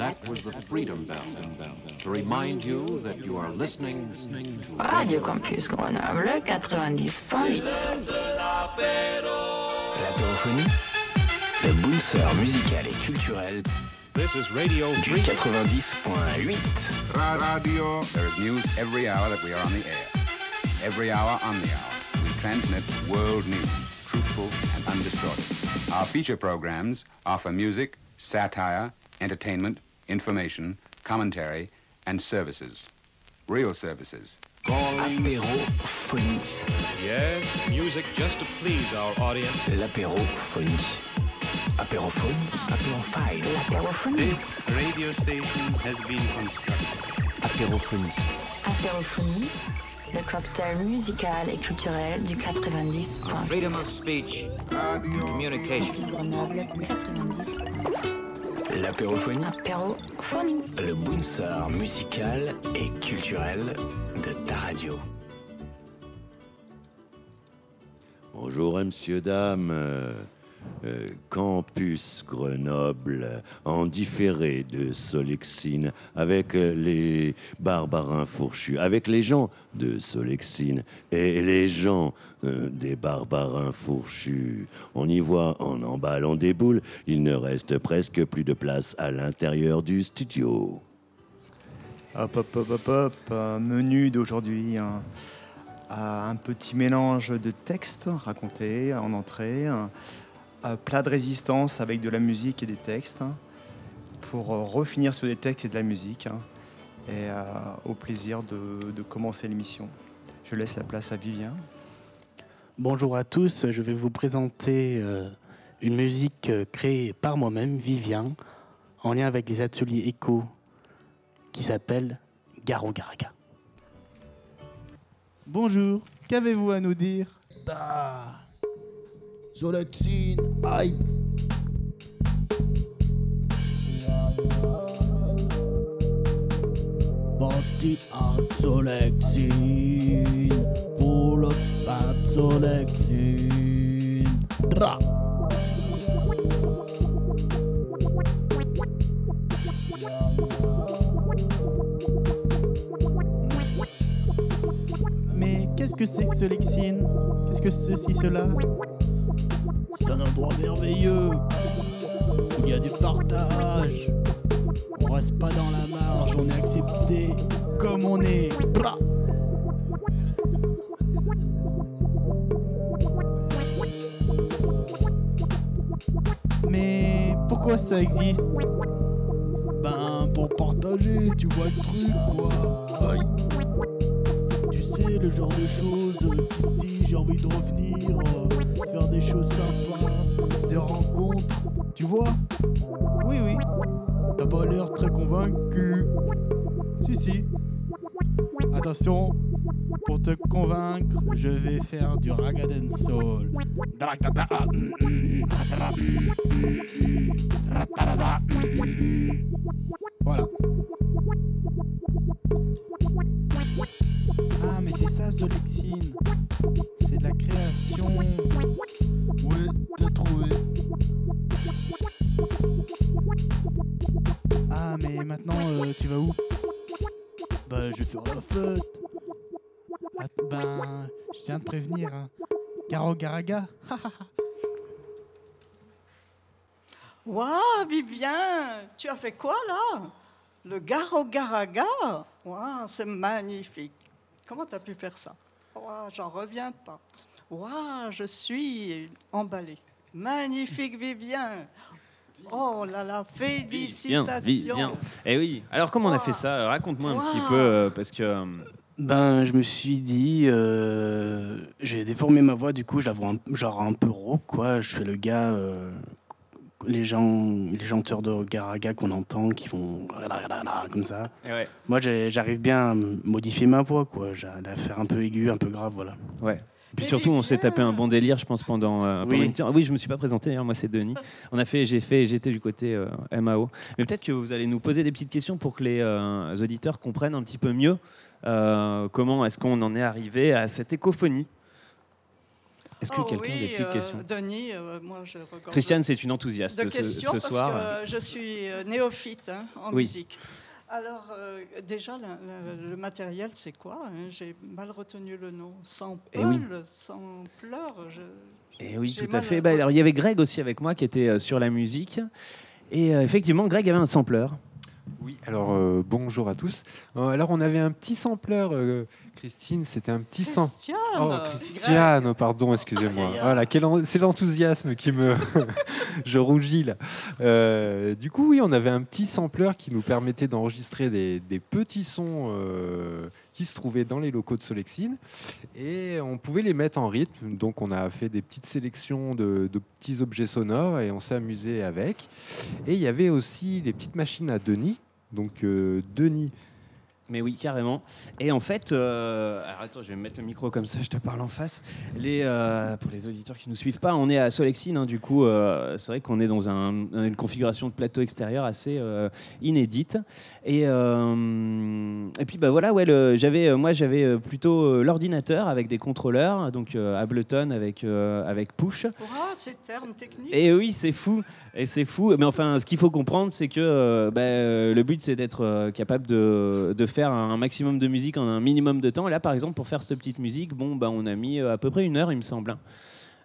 That was the Freedom Bell. To remind you that you are listening to Radio Campus Grenoble 90.8. L'apérophonie, le booster musical et culturel This is Radio du 90.8. Radio. There is news every hour that we are on the air. Every hour on the hour. We transmit world news, truthful and undistorted. Our feature programs offer music, satire, entertainment, information, commentary, and services. Real services. Apérophonie, Yes, music just to please our audience. l'apérophonie. Apérophone, apérophile, L'apérophonie. This radio station has been constructed. apérophonie. Apérophonie. Le cocktail musical et culturel du 90.8. Freedom of speech, communication. Campus Grenoble 90.8. L'apérophonie, Apérophonie. le bouncer musical et culturel de ta radio. Bonjour, messieurs, dames. Euh, Campus Grenoble, en différé de Solexine, avec euh, les barbarins fourchus, avec les gens de Solexine et les gens euh, des barbarins fourchus. On y voit en emballant des boules, il ne reste presque plus de place à l'intérieur du studio. Hop, hop, hop, hop, hop. menu d'aujourd'hui. Un petit mélange de textes racontés en entrée. Un plat de résistance avec de la musique et des textes. hein, pour euh, refinir sur des textes et de la musique. hein, et euh, au plaisir de, de commencer l'émission. Je laisse la place à Vivien. Bonjour à tous, je vais vous présenter euh, une musique euh, créée par moi-même, Vivien, en lien avec les ateliers éco qui s'appelle Garo Garaga. Bonjour, qu'avez-vous à nous dire? Da. Solexine, aïe. Parti à Solexine, pour le de Solexine. Mais qu'est-ce que c'est que ce Lexine Qu'est-ce que ceci, cela? Un endroit merveilleux. où Il y a du partage. On reste pas dans la marge, on est accepté comme on est. Mais pourquoi ça existe? Ben, pour partager, tu vois le truc, quoi. Aïe. Genre de choses dit j'ai envie de revenir, euh, faire des choses sympas, des rencontres. Tu vois Oui, oui. T'as pas l'air très convaincu. Si, si. Attention, pour te convaincre, je vais faire du raga soul. Voilà. C'est ça, Zolexine. C'est de la création. Ouais, t'as trouvé. Ah, mais maintenant, euh, tu vas où? Ben, je vais faire la fête. Ah, Ben, je tiens de prévenir. Hein. Garo Garaga. Waouh, Vivien, tu as fait quoi là? Le Garo Garaga? Waouh, c'est magnifique. Comment tu as pu faire ça? Waouh, j'en reviens pas. Waouh, je suis emballée. Magnifique, Vivien. Oh là là, félicitations. bien. Eh oui. Alors comment on a fait ça? Raconte-moi un petit peu euh, parce que euh, Ben, je me suis dit, euh, j'ai déformé ma voix, du coup, je la vois un, genre un peu rauque, quoi. Je fais le gars, euh, les gens, les chanteurs de Garaga qu'on entend, qui font comme ça. eh ouais. Moi, j'ai- j'arrive bien à modifier ma voix, quoi. J'ai à la faire un peu aiguë, un peu grave, voilà. Ouais. Puis Mais surtout, on s'est tapé un bon délire, je pense, pendant. euh, pendant Oui. une- Ah oui, je me suis pas présenté. hein, moi, c'est Denis. On a fait, j'ai fait, j'étais du côté euh, MAO. Mais peut-être que vous allez nous poser des petites questions pour que les euh, auditeurs comprennent un petit peu mieux euh, comment est-ce qu'on en est arrivé à cette écophonie. Est-ce que Oh quelqu'un a des oui, petites euh, questions? Denis, euh, moi je Christiane, c'est une enthousiaste de ce- questions ce parce soir. que je suis euh, néophyte hein, en Oui. musique. Alors, euh, déjà, le, le- le matériel, c'est quoi hein? J'ai mal retenu le nom. Sans Eh oui. Sans pleurs. Je, Et oui, j'ai tout à fait. Bah, alors, il y avait Greg aussi avec moi qui était euh, sur la musique. Et euh, effectivement, Greg avait un sampleur. Oui, alors euh, bonjour à tous. Euh, alors on avait un petit sampleur, euh, Christine, c'était un petit Christiane, Oh, Christiane, oh, pardon, excusez-moi. Voilà, quel en- c'est l'enthousiasme qui me. Je rougis là. Du coup, oui, on avait un petit sampleur qui nous permettait d'enregistrer des, des petits sons se trouvaient dans les locaux de Solexine et on pouvait les mettre en rythme. Donc, on a fait des petites sélections de, de petits objets sonores et on s'est amusé avec. Et il y avait aussi les petites machines à Denis. Donc, euh, Denis. Mais oui, carrément. Et en fait, euh, alors attends, je vais me mettre le micro comme ça, je te parle en face. Les, euh, pour les auditeurs qui ne nous suivent pas, on est à Solexine, hein, du coup, euh, c'est vrai qu'on est dans un- une configuration de plateau extérieur assez euh, inédite. Et, et puis bah voilà, ouais, le- j'avais, moi j'avais plutôt l'ordinateur avec des contrôleurs, donc Ableton avec avec Push. Ah, ces termes techniques. Et oui, c'est fou. Et c'est fou. Mais enfin, ce qu'il faut comprendre, c'est que bah, le but, c'est d'être capable de, de faire un maximum de musique en un minimum de temps. Et là, par exemple, pour faire cette petite musique, bon, bah, on a mis euh, à peu près une heure, il me semble. hein.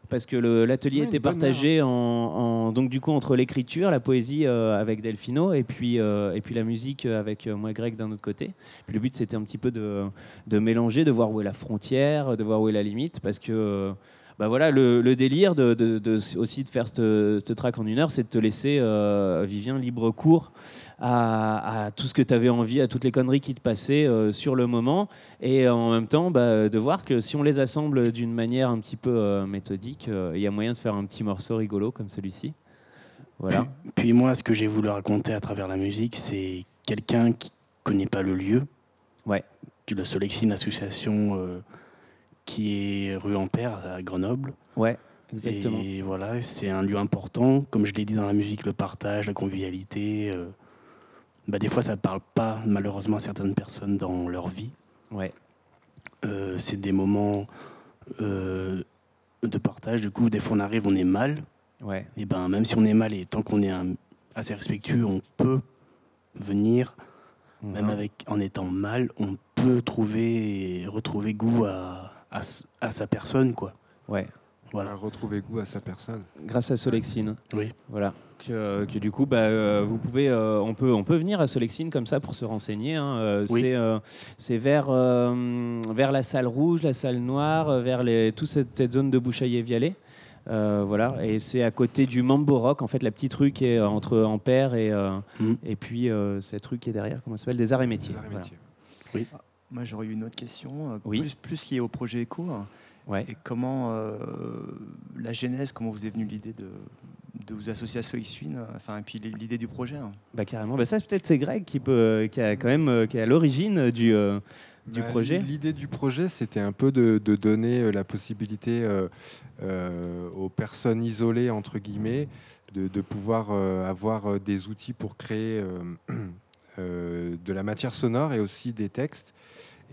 Parce que l'atelier Ouais, était partagé en, en- donc du coup entre l'écriture, la poésie euh, avec Delphino et puis euh, et puis la musique avec euh, moi Greg d'un autre côté. Puis le but c'était un petit peu de, de mélanger, de voir où est la frontière, de voir où est la limite, parce que bah voilà, le, le délire de, de- de- aussi de faire cette track en une heure, c'est de te laisser, euh, Vivien, libre cours à, à tout ce que tu avais envie, à toutes les conneries qui te passaient euh, sur le moment. Et en même temps, bah, de voir que si on les assemble d'une manière un petit peu euh, méthodique, il y a moyen de faire un petit morceau rigolo comme celui-ci. Voilà. Puis, puis moi, ce que j'ai voulu raconter à travers la musique, c'est quelqu'un qui connaît pas le lieu. Ouais. Tu le Solexine association euh, qui est rue Ampère à Grenoble. Ouais, exactement. Et voilà, c'est un lieu important. Comme je l'ai dit dans la musique, le partage, la convivialité. euh, bah, des fois, ça parle pas malheureusement à certaines personnes dans leur vie. Ouais. Euh, c'est des moments euh, de partage. Du coup, des fois, on arrive, on est mal. Ouais. Et ben, même si on est mal et tant qu'on est un- assez respectueux, on peut venir, même avec en étant mal, on peut trouver retrouver goût à, à, à sa personne, quoi. Ouais. Voilà. retrouver goût à sa personne. Grâce à Solexine. Oui. Voilà. Que, que du coup, bah, euh, vous pouvez, euh, on peut, on peut venir à Solexine comme ça pour se renseigner. hein. Euh, Oui. C'est, euh, c'est vers, euh, vers la salle rouge, la salle noire, vers les, toute cette, cette zone de Bouchaillé-Vialet. Euh, voilà, et c'est à côté du Mambo Rock, en fait, la petite rue qui est entre Ampère et, euh, et puis euh, cette rue qui est derrière, comment ça s'appelle? Des Arts et Métiers. voilà. Oui. Moi, j'aurais eu une autre question, euh, Oui. plus, plus liée au projet Echo. hein. Ouais. Et comment euh, la genèse, comment vous est venue l'idée de, de vous associer à Soixwin, euh, enfin, et puis l'idée du projet. hein. Bah carrément. Bah, ça, peut-être c'est Greg qui peut, qui a quand même, qui est à l'origine du, euh, du Bah, projet. L'idée du projet, c'était un peu de, de donner la possibilité euh, euh, aux personnes isolées, entre guillemets, de, de pouvoir euh, avoir des outils pour créer euh, euh, de la matière sonore et aussi des textes.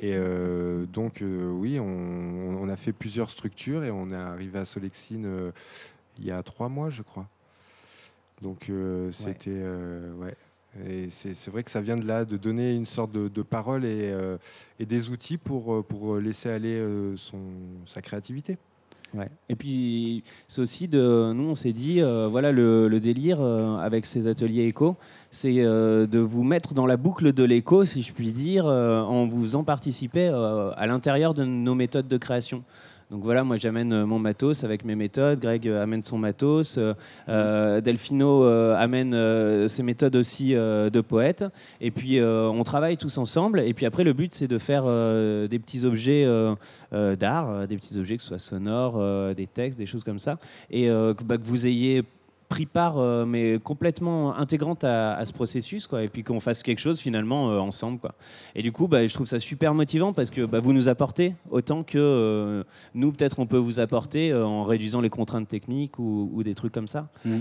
Et euh, donc, euh, oui, on, on a fait plusieurs structures et on est arrivé à Solexine euh, il y a trois mois, je crois. Donc, c'était. ouais. Et c'est vrai que ça vient de là, de donner une sorte de, de parole et, et des outils pour, pour laisser aller son, sa créativité. Et puis, c'est aussi de. Nous, on s'est dit, euh, voilà, le, délire euh, avec ces ateliers éco, c'est euh, de vous mettre dans la boucle de l'écho, si je puis dire, en vous faisant participer à l'intérieur de nos méthodes de création. Donc voilà, moi j'amène euh, mon matos avec mes méthodes, Greg euh, amène son matos, euh, euh, amène ses méthodes aussi de poète, et puis on travaille tous ensemble, et puis après le but c'est de faire des petits objets d'art, des petits objets que ce soit sonores, des textes, des choses comme ça, et bah, que vous ayez pris part, euh, mais complètement intégrante à, à ce processus, quoi, et puis qu'on fasse quelque chose finalement euh, ensemble, quoi. Et du coup, bah, je trouve ça super motivant parce que bah, vous nous apportez autant que euh, nous, peut-être, on peut vous apporter en réduisant les contraintes techniques ou, ou des trucs comme ça. Mm.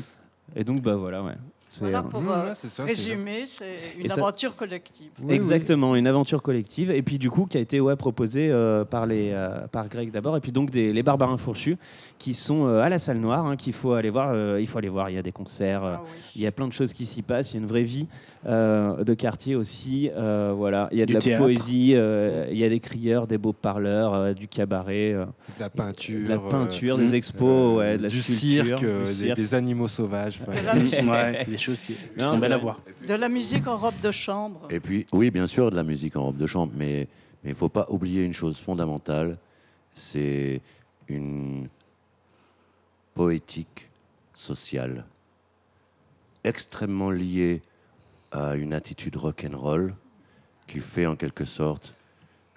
Et donc, bah voilà, ouais. Voilà pour Mmh, euh, ouais, ça, résumer, c'est une ça- aventure collective. Exactement, une aventure collective. Et puis du coup, qui a été ouais, proposée euh, par, les, euh, par Greg d'abord, et puis donc des, les Barbarins Fourchus, qui sont euh, à la salle noire, hein, qu'il faut aller voir. euh, il faut aller voir. Il y a des concerts, euh, il y a plein de choses qui s'y passent. Il y a une vraie vie euh, de quartier aussi. euh, voilà, il y a de Du la théâtre. poésie, euh, il y a des crieurs, des beaux parleurs, euh, du cabaret, euh, De la peinture. de la peinture, euh, des expos, euh, ouais, de la du sculpture, cirque, du des- cirque. Des, animaux sauvages. Choses qui, qui sont belles à voir. De la musique en robe de chambre. Et puis, oui, bien sûr, de la musique en robe de chambre, mais il ne faut pas oublier une chose fondamentale, c'est une poétique sociale extrêmement liée à une attitude rock'n'roll qui fait en quelque sorte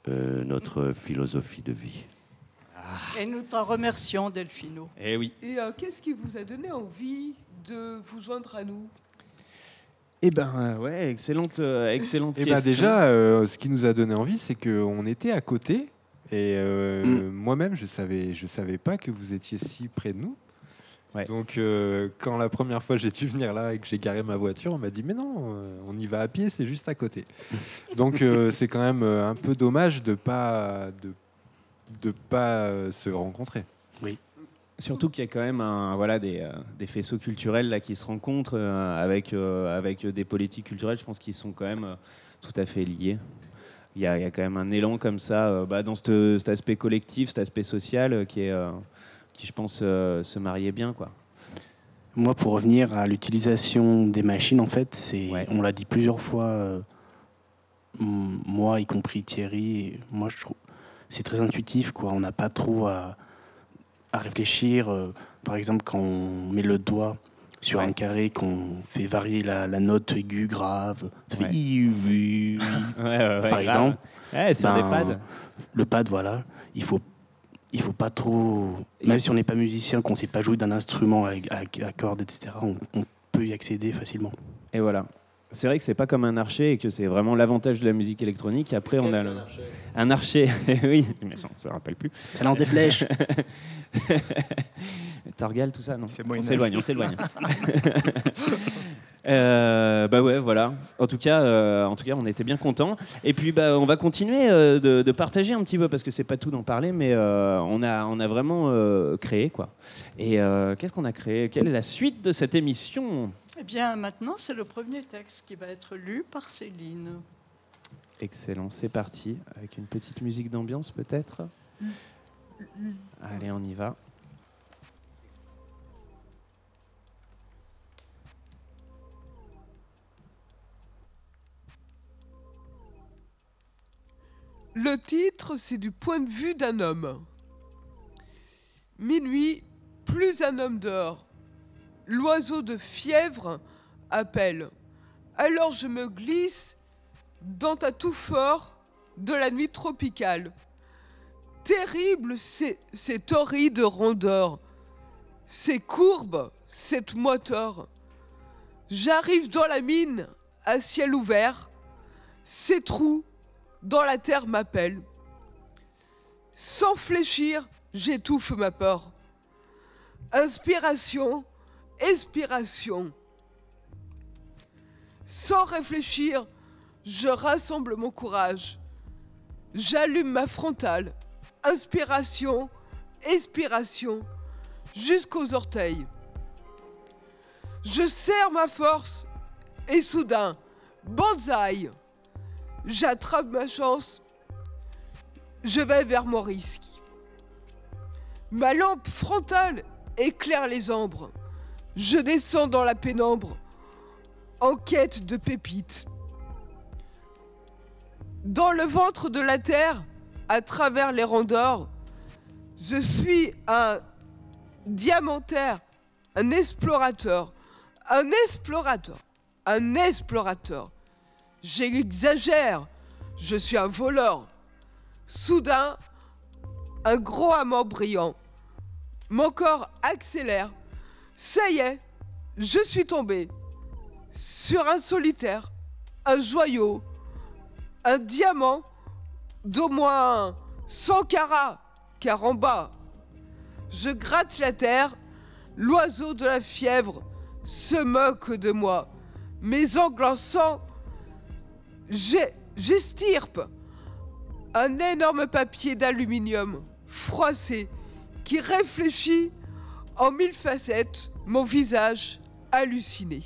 euh, notre philosophie de vie. Et nous t'en remercions, Delphino. Eh oui. Et euh, qu'est-ce qui vous a donné envie de vous joindre à nous? Eh ben euh, ouais, excellente, euh, excellente question. bah déjà, euh, ce qui nous a donné envie, c'est qu'on était à côté. Et euh, Mm. moi-même, je savais, je savais pas que vous étiez si près de nous. Donc, euh, quand la première fois j'ai dû venir là et que j'ai garé ma voiture, on m'a dit mais non, on y va à pied, c'est juste à côté. Donc, euh, c'est quand même un peu dommage de pas de de pas euh, se rencontrer. Oui. Surtout qu'il y a quand même un, voilà, des, euh, des faisceaux culturels là, qui se rencontrent euh, avec, euh, avec des politiques culturelles, je pense qu'ils sont quand même euh, tout à fait liés. Il y, a, il y a quand même un élan comme ça euh, bah, dans cette- cet aspect collectif, cet aspect social euh, qui, est, euh, qui, je pense, euh, se mariait bien. Quoi. Moi, pour revenir à l'utilisation des machines, en fait, c'est, on l'a dit plusieurs fois, euh, moi y compris Thierry, moi je trouve c'est très intuitif, quoi. On n'a pas trop à, à réfléchir. euh, par exemple, quand on met le doigt sur un carré, qu'on fait varier la, la note aiguë, grave, ça fait Ouais. i, Ouais, par exemple. Ouais, sur des pads. Le pad, voilà. Il faut il faut pas trop. Même si on n'est pas musicien, qu'on sait pas jouer d'un instrument avec- à, cordes, etc., on, on peut y accéder facilement. Et voilà. C'est vrai que c'est pas comme un archer et que c'est vraiment l'avantage de la musique électronique. Après, on a le... un archer. oui, mais ça, on se rappelle plus. Ça lance des flèches. Torgal, tout ça, non On s'éloigne, on s'éloigne. Euh, bah ouais, voilà. En tout cas, euh, en tout cas, on était bien contents. Et puis, bah, on va continuer euh, de, de partager un petit peu parce que c'est pas tout d'en parler, mais euh, on a, on a vraiment euh, créé quoi. Et euh, qu'est-ce qu'on a créé? Quelle est la suite de cette émission? Eh bien, maintenant, c'est le premier texte qui va être lu par Céline. Excellent, c'est parti avec une petite musique d'ambiance peut-être? Allez, on y va. Le titre, c'est du point de vue d'un homme. Minuit, plus un homme dort. L'oiseau de fièvre appelle. Alors je me glisse dans ta tout fort de la nuit tropicale. Terrible, cette horride rondeur. Ces courbes, cette moiteur. J'arrive dans la mine, à ciel ouvert. Ces trous, dans la terre m'appellent. Sans fléchir, j'étouffe ma peur. Inspiration, expiration. Sans réfléchir, je rassemble mon courage. J'allume ma frontale. Inspiration, expiration, jusqu'aux orteils. Je serre ma force et soudain, bonsaï, j'attrape ma chance. Je vais vers mon risque. Ma lampe frontale éclaire les ombres. Je descends dans la pénombre en quête de pépites. Dans le ventre de la terre, à travers les rondeurs, je suis un diamantaire, un explorateur, un explorateur, un explorateur. J'exagère, je suis un voleur. Soudain, un gros amant brillant. Mon corps accélère. Ça y est, je suis tombé sur un solitaire, un joyau, un diamant d'au moins 100 carats, car en bas, je gratte la terre, l'oiseau de la fièvre se moque de moi. Mes ongles en sang, j'estirpe un énorme papier d'aluminium froissé qui réfléchit en mille facettes mon visage halluciné.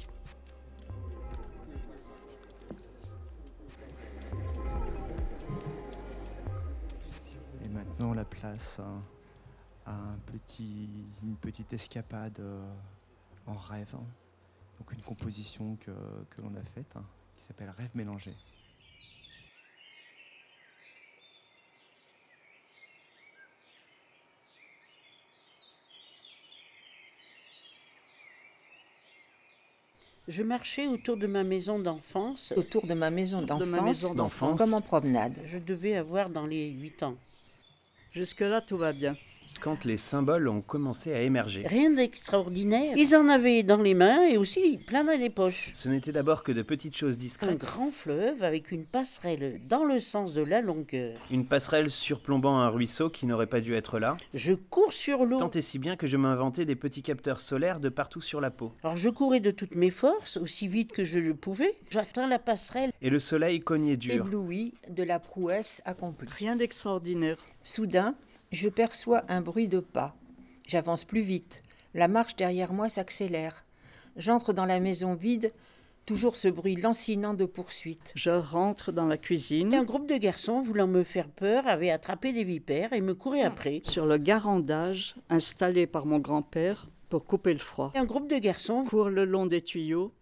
Et maintenant, la place à, une petite escapade euh, en rêve. Donc une composition que, que l'on a faite hein, qui s'appelle Rêve mélangé. Je marchais autour de ma maison d'enfance. Autour de ma maison d'enfance. comme en promenade. Je devais avoir dans les 8 ans. Jusque-là, tout va bien. Quand les symboles ont commencé à émerger. Rien d'extraordinaire. Ils en avaient dans les mains et aussi plein dans les poches. Ce n'était d'abord que de petites choses Un discrètes. grand fleuve avec une passerelle dans le sens de la longueur. Une passerelle surplombant un ruisseau qui n'aurait pas dû être là. Je cours sur l'eau. Tant et si bien que je m'inventais des petits capteurs solaires de partout sur la peau. Alors je courais de toutes mes forces, aussi vite que je le pouvais. J'atteins la passerelle. Et le soleil cognait dur. Ébloui de la prouesse accomplie. Rien d'extraordinaire. Soudain, je perçois un bruit de pas. J'avance plus vite. La marche derrière moi s'accélère. J'entre dans la maison vide, toujours ce bruit lancinant de poursuite. Je rentre dans la cuisine. Un groupe de garçons voulant me faire peur avait attrapé des vipères et me courait après. Sur le garandage installé par mon grand-père pour couper le froid. Un groupe de garçons court le long des tuyaux,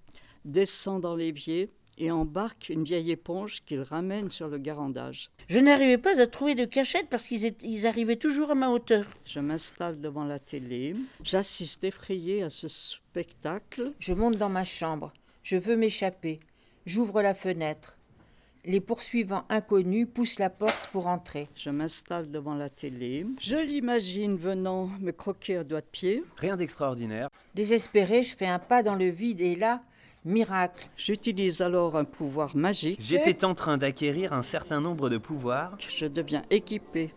descend dans l'évier et embarque une vieille éponge qu'il ramène sur le garandage. Je n'arrivais pas à trouver de cachette parce qu'ils étaient- ils arrivaient toujours à ma hauteur. Je m'installe devant la télé, j'assiste effrayé à ce spectacle. Je monte dans ma chambre. Je veux m'échapper. J'ouvre la fenêtre. Les poursuivants inconnus poussent la porte pour entrer. Je m'installe devant la télé, je l'imagine venant me croquer un doigt de pied. Rien d'extraordinaire. Désespéré, je fais un pas dans le vide et là, miracle. J'utilise alors un pouvoir magique. J'étais en train d'acquérir un certain nombre de pouvoirs Je deviens équipé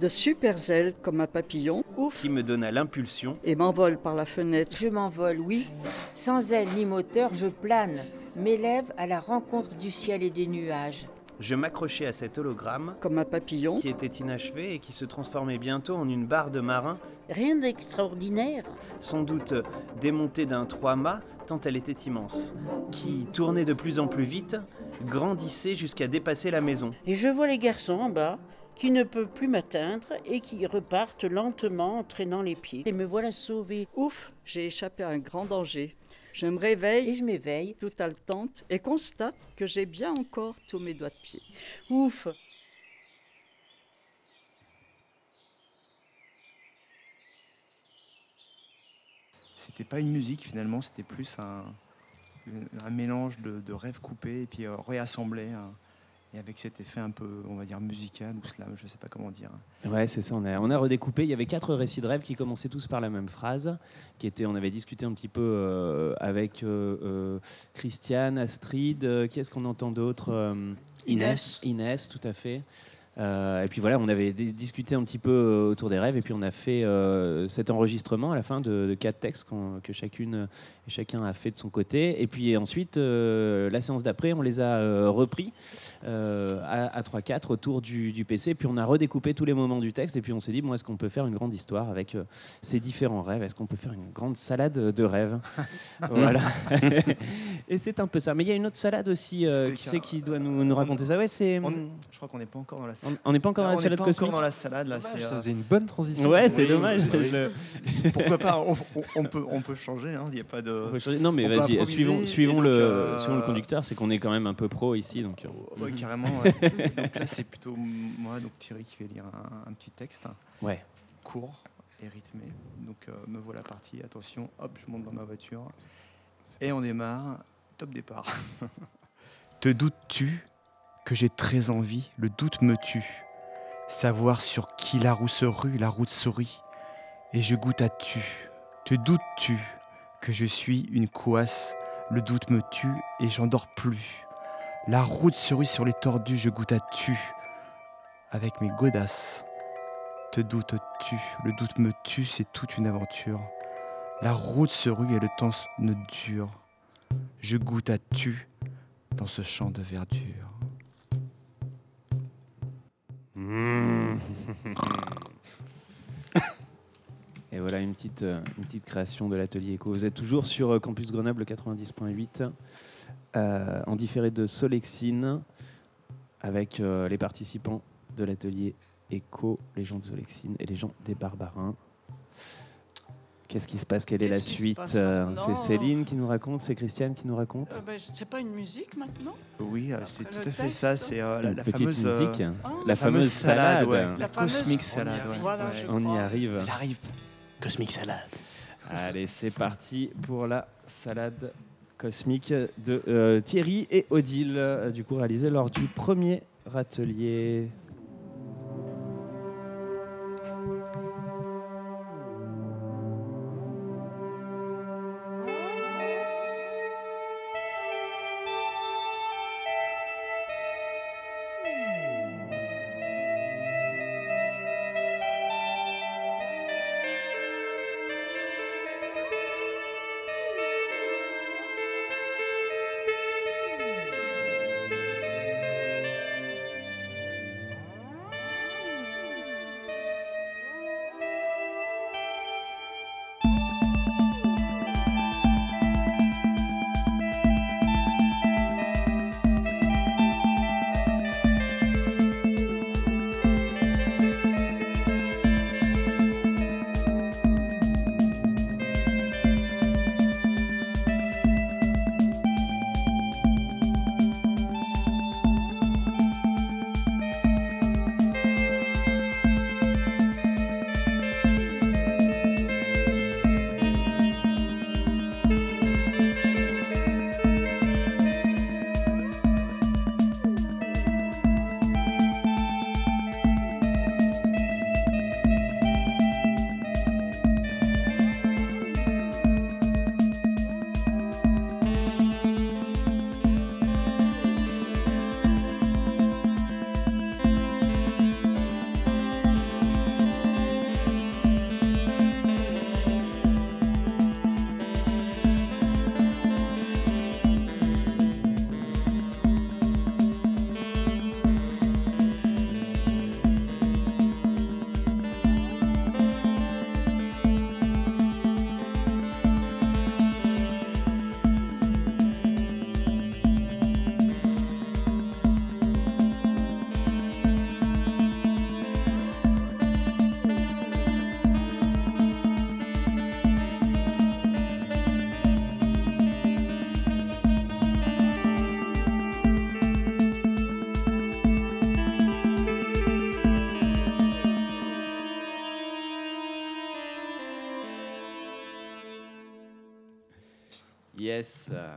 de super ailes comme un papillon. Ouf qui me donna l'impulsion Et m'envole par la fenêtre. Je m'envole, oui. Sans aile ni moteur, je plane, m'élève à la rencontre du ciel et des nuages. Je m'accrochais à cet hologramme Comme un papillon. qui était inachevé et qui se transformait bientôt en une barre de marin, Rien d'extraordinaire. sans doute démontée d'un trois-mâts tant elle était immense, qui tournait de plus en plus vite, grandissait jusqu'à dépasser la maison. Et je vois les garçons en bas qui ne peuvent plus m'atteindre et qui repartent lentement en traînant les pieds. Et me voilà sauvé. Ouf, j'ai échappé à un grand danger. Je me réveille, Et je m'éveille. tout haletante, et constate que j'ai bien encore tous mes doigts de pied. Ouf. C'était pas une musique finalement, c'était plus un, un mélange de, de rêves coupés et puis euh, réassemblés. hein. et avec cet effet un peu, on va dire, musical ou slam, je sais pas comment dire. Ouais, c'est ça. On a, on a redécoupé. Il y avait quatre récits de rêve qui commençaient tous par la même phrase. Qui était, on avait discuté un petit peu euh, avec euh, euh, Christiane, Astrid. euh, qui est-ce qu'on entend d'autre euh, Inès. Inès, tout à fait. Euh, et puis voilà, on avait discuté un petit peu euh, autour des rêves et puis on a fait euh, cet enregistrement à la fin de, de quatre textes que chacune et chacun a fait de son côté. Et puis ensuite, euh, la séance d'après, on les a repris à, à 3-4 autour du, du PC. Puis on a redécoupé tous les moments du texte et puis on s'est dit, bon, est-ce qu'on peut faire une grande histoire avec ces différents rêves? Est-ce qu'on peut faire une grande salade de rêves? Voilà. et c'est un peu ça. Mais il y a une autre salade aussi. qui c'est qui doit nous, nous raconter ça Ouais, c'est. Est- je crois qu'on n'est pas encore dans la On- on n'est pas encore dans la on salade pas encore dans la salade là. Dommage, ça euh, faisait une bonne transition. Ouais, c'est Oui, dommage. Le- Pourquoi pas on, peut, on peut changer, hein, il n'y a pas de. On peut changer. Non, mais vas-y, suivons, le, euh, suivons le conducteur. C'est qu'on est quand même un peu pro ici. Donc, euh, Ouais, carrément. ouais. donc là, c'est plutôt moi, donc Thierry, qui vais lire un, un petit texte ouais. court et rythmé. Donc euh, me voilà parti. Attention, hop, je monte dans ma voiture et on démarre. Top départ. Te doutes-tu que j'ai très envie Le doute me tue. Savoir sur qui la roue se rue, la route sourit. Et je goûte à tu. Te doutes-tu que je suis une couasse? Le doute me tue et j'en dors plus. La route se rue sur les tordus, je goûte à tu. Avec mes godasses. Te doutes-tu? Le doute me tue, c'est toute une aventure. La route se rue et le temps ne dure. Je goûte à tu dans ce champ de verdure. Et voilà une petite, euh, une petite création de l'atelier éco. Vous êtes toujours sur euh, Campus Grenoble 90.8, euh, en différé de Solexine, avec les participants de l'atelier éco, les gens de Solexine et les gens des Barbarins. Qu'est-ce qui se passe? Quelle est la suite Euh, C'est Céline qui nous raconte, c'est Christiane qui nous raconte? Euh, ben, c'est pas une musique maintenant? Oui, euh, c'est tout à fait texte. ça. C'est euh, la, la petite fameuse musique. La fameuse salade. ouais, La la fameuse- cosmic On y salade. arrive. ouais. Voilà, Ouais. je On y arrive. Elle arrive. Cosmic Salade. Allez, c'est parti pour la salade cosmique de euh, Thierry et Odile, du coup réalisée lors du premier atelier. Yes. euh,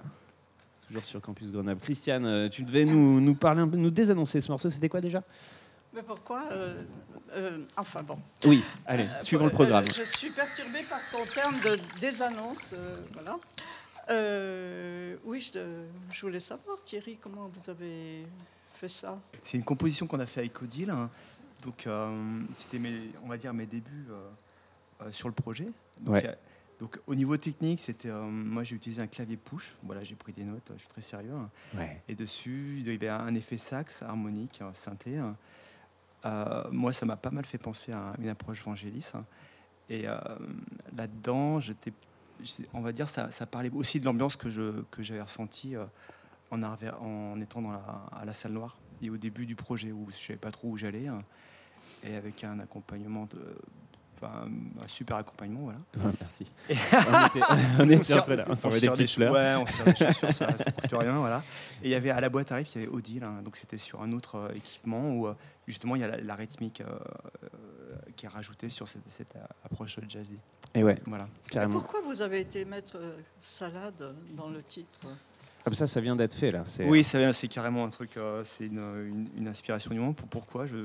Toujours sur Campus Grenoble. Christiane, euh, tu devais nous, nous parler un peu, nous désannoncer ce morceau. C'était quoi déjà? Mais pourquoi euh, euh, Enfin bon. Oui, allez, suivons le programme. Euh, je suis perturbée par ton terme de désannonce. euh, voilà. Euh, oui, je, je voulais savoir, Thierry, comment vous avez fait ça? C'est une composition qu'on a fait avec Odile. hein. Donc, euh, c'était, mes, on va dire, mes débuts euh, euh, sur le projet. Donc, Ouais. Euh, donc, au niveau technique, c'était, euh, moi, j'ai utilisé un clavier push. Voilà, j'ai pris des notes. Je suis très sérieux. hein. Ouais. Et dessus, il y avait un effet sax harmonique, un synthé. hein. Euh, moi, ça m'a pas mal fait penser à une approche Vangelis. hein. Et euh, là-dedans, j'étais, on va dire, ça, ça parlait aussi de l'ambiance que, je, que j'avais ressentie euh, en, en étant dans la, à la salle noire et au début du projet où je savais pas trop où j'allais. et avec un accompagnement de. Enfin, un super accompagnement, voilà. Ouais, merci. On était- on était entre là, on se s'envoyait des sert petites fleurs. Ouais, on se sert des chaussures, ça, ça coûte rien, voilà. Et il y avait à la boîte à rythme, il y avait Odile, hein, donc c'était sur un autre euh, équipement où euh, justement il y a la, la rythmique euh, qui est rajoutée sur cette, cette, approche jazzy. Et ouais, Voilà. carrément. Pourquoi vous avez été mettre salade dans le titre? Comme ça, ça vient d'être fait là. C'est- Oui, ça vient- c'est carrément un truc, euh, c'est une, une- une inspiration du moment. Pour, pourquoi? Je...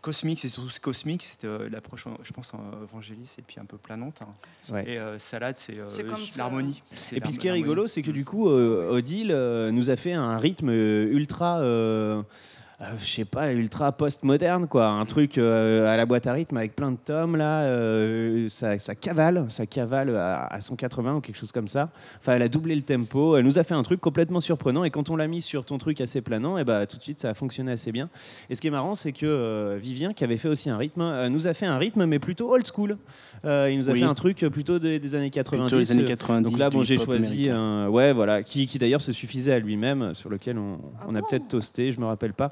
Cosmique, c'est surtout ce cosmique, c'était euh, l'approche, je pense, en évangéliste et puis un peu planante. hein. Ouais. Et euh, salade, c'est euh, C'est l'harmonie. C'est Et puis ce qui est rigolo, c'est que du coup, euh, Odile euh, nous a fait un rythme euh, ultra. Euh, je sais pas, ultra post-moderne, quoi. Un truc euh, à la boîte à rythme avec plein de tomes, là. euh, ça, ça cavale, ça cavale à, à 180 ou quelque chose comme ça. Enfin, elle a doublé le tempo. Elle nous a fait un truc complètement surprenant. Et quand on l'a mis sur ton truc assez planant, et bah, tout de suite, ça a fonctionné assez bien. Et ce qui est marrant, c'est que euh, Vivien, qui avait fait aussi un rythme, euh, nous a fait un rythme, mais plutôt old school. Euh, il nous a Oui. fait un truc plutôt des, des années 90. Plutôt les années 90 Donc là, bon, j'ai choisi américain. un. Ouais, voilà. Qui, qui d'ailleurs se suffisait à lui-même, sur lequel on, on a peut-être toasté, je me rappelle pas.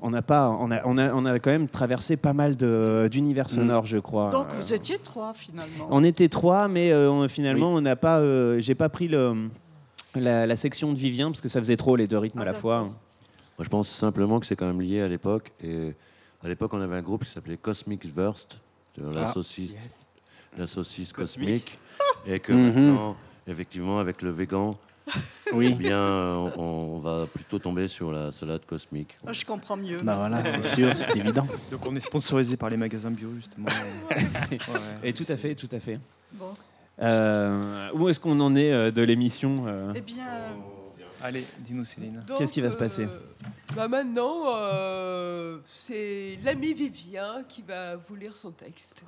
On n'a pas, on a, on a, on a quand même traversé pas mal de- d'univers sonores, je crois. Donc Euh, vous étiez trois finalement. on était trois, mais euh, on- finalement, on n'a pas. euh, J'ai pas pris le, la, la section de Vivien parce que ça faisait trop les deux rythmes à la fois. Moi, je pense simplement que c'est quand même lié à l'époque. Et à l'époque, on avait un groupe qui s'appelait Cosmic c'est-à-dire la Ah, saucisse, la saucisse Cosmique. cosmique. Et que Mhm. maintenant, effectivement, avec le végan, Oui. eh bien, on, on va plutôt tomber sur la salade cosmique. Ah, Je comprends mieux. Bah voilà, c'est sûr, c'est évident. Donc on est sponsorisé par les magasins bio justement. Ouais. Et tout à fait, tout à fait. Bon. Euh, où est-ce qu'on en est euh, de l'émission euh Eh bien, Allez, dis-nous Céline. Qu'est-ce qui va se passer euh, bah Maintenant, euh, c'est l'ami Vivien qui va vous lire son texte.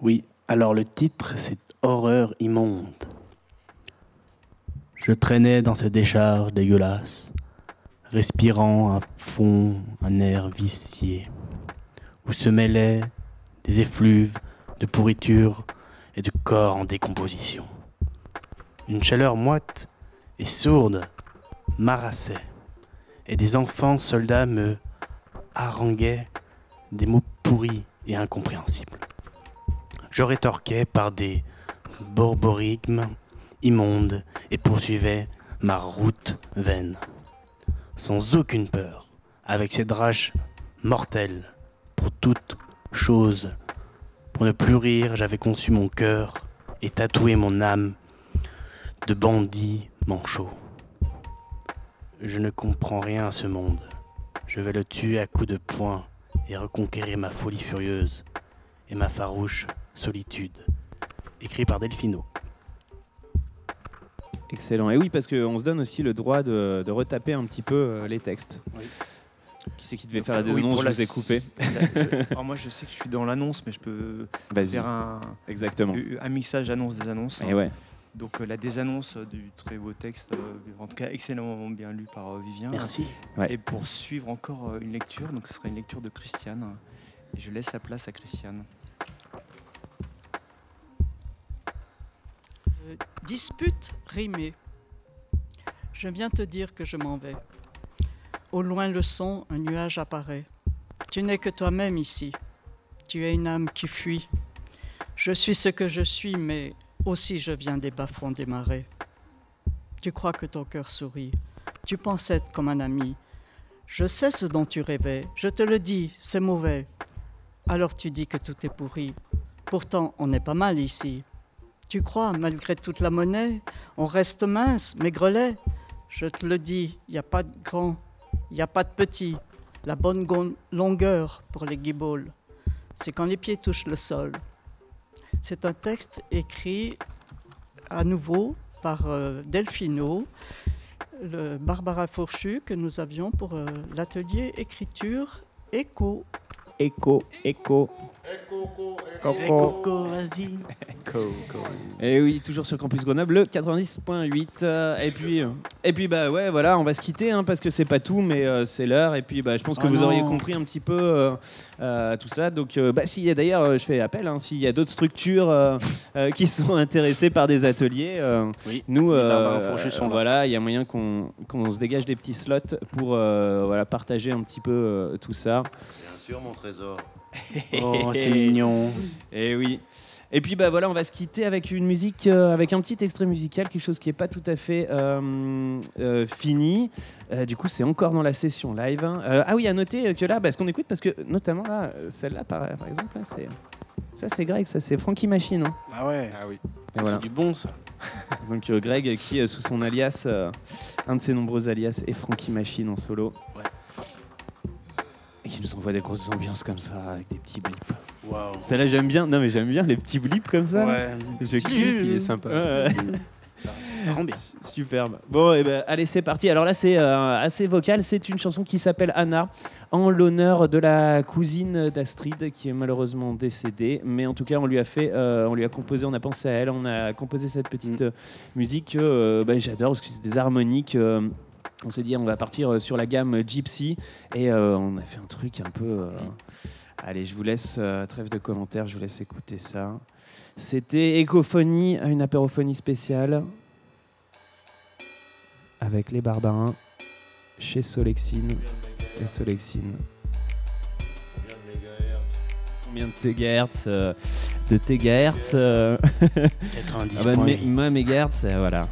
Oui, alors le titre, c'est Horreur immonde. Je traînais dans ces décharges dégueulasses, respirant à fond un air vicié, où se mêlaient des effluves de pourriture et de corps en décomposition. Une chaleur moite et sourde m'harassait, et des enfants soldats me haranguaient des mots pourris et incompréhensibles. Je rétorquais par des borborigmes immondes et poursuivais ma route vaine, sans aucune peur, avec cette rage mortelle pour toute chose. Pour ne plus rire, j'avais conçu mon cœur et tatoué mon âme de bandit manchot. Je ne comprends rien à ce monde. Je vais le tuer à coups de poing et reconquérir ma folie furieuse et ma farouche solitude. Écrit par Delphino. Excellent. Et oui, parce qu'on se donne aussi le droit de, de retaper un petit peu euh, les textes. Qui c'est qui devait faire la Oui, annonce pour Je vous ai coupé. alors moi, je sais que je suis dans l'annonce, mais je peux faire un, Exactement. un mixage annonce-des-annonces. Et ouais. Donc euh, la désannonce du très beau texte, euh, en tout cas excellemment bien lu par euh, Vivien. Merci. Ouais. Et pour suivre encore euh, une lecture, donc ce sera une lecture de Christiane. Et je laisse la place à Christiane. Dispute rimée. Je viens te dire que je m'en vais. Au loin le son, un nuage apparaît. Tu n'es que toi-même ici. Tu es une âme qui fuit. Je suis ce que je suis, mais aussi je viens des bas-fonds des marais. Tu crois que ton cœur sourit. Tu penses être comme un ami. Je sais ce dont tu rêvais. Je te le dis, c'est mauvais. Alors tu dis que tout est pourri. Pourtant, on est pas mal ici. Tu crois, malgré toute la monnaie, on reste mince, maigrelet? Je te le dis, il n'y a pas de grand, il n'y a pas de petit. La bonne longueur pour les guibolles, c'est quand les pieds touchent le sol. C'est un texte écrit à nouveau par euh, Delphino, le Barbara Fourchu que nous avions pour euh, l'atelier écriture écho. Écho, écho. Et oui, toujours sur Campus Grenoble, le 90.8. euh, et puis, euh, et puis bah ouais, voilà, on va se quitter hein, parce que c'est pas tout, mais euh, c'est l'heure. Et puis bah, je pense que Oh vous non. auriez compris un petit peu euh, euh, tout ça. Donc, euh, bah, s'il y a d'ailleurs, je fais appel, hein, s'il y a d'autres structures euh, euh, qui sont intéressées par des ateliers, euh, Oui, nous, euh, voilà, il y a moyen qu'on qu'on se dégage des petits slots pour euh, voilà partager un petit peu euh, tout ça. Bien sûr, mon trésor. Oh, c'est mignon. Et oui. Et puis bah voilà, on va se quitter avec une musique, euh, avec un petit extrait musical, quelque chose qui est pas tout à fait euh, euh, fini. Euh, du coup, c'est encore dans la session live. hein. Euh, ah oui, à noter que là, bah, ce qu'on écoute, parce que notamment là, celle-là, par, par exemple, là, c'est ça, c'est Greg, ça, c'est Frankie Machine. hein. Ah ouais. Ah oui. Et Ça, voilà. C'est du bon ça. Donc euh, Greg, qui euh, sous son alias, euh, un de ses nombreux alias, est Frankie Machine en solo. Ouais. Qui nous envoie des grosses ambiances comme ça, avec des petits blips. Waouh. Celle-là, j'aime bien. Non, mais j'aime bien les petits blips comme ça. Ouais. Je kiffe. il est sympa. Ouais. Ça, ça rend bien. Superbe. Bon, et ben, allez, c'est parti. Alors là, c'est euh, assez vocal. C'est une chanson qui s'appelle Anna, en l'honneur de la cousine d'Astrid, qui est malheureusement décédée. Mais en tout cas, on lui a fait, euh, on lui a composé, on a pensé à elle, on a composé cette petite euh, musique que euh, bah, j'adore parce que c'est des harmoniques. On s'est dit, on va partir euh, sur la gamme Gypsy et euh, on a fait un truc un peu. euh, Allez, je vous laisse, euh, trêve de commentaires, je vous laisse écouter ça. C'était Ecophonie, une apérophonie spéciale avec les Barbarins chez Solexine et Solexine. Combien de euh, De euh, 90 ah bah, mégahertz, euh, voilà,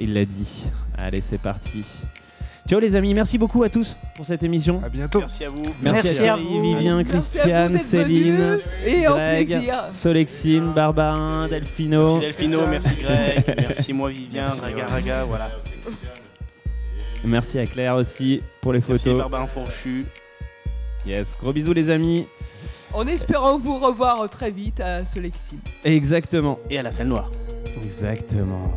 il l'a dit. Allez, c'est parti. Ciao les amis, merci beaucoup à tous pour cette émission. À bientôt. Merci à vous. Merci, Merci à vous. Vivien, Merci à vous Christiane, Céline, et au Greg, plaisir. Solexine, Barbarin, Delphino. Merci Delphino, merci Greg, merci moi Vivien, Raga Raga, voilà. Merci à Claire aussi pour les Merci photos. Barbarin Fourchu. Yes, gros bisous les amis. En espérant vous revoir très vite à Solexine. Exactement. Et à la salle noire. Exactement.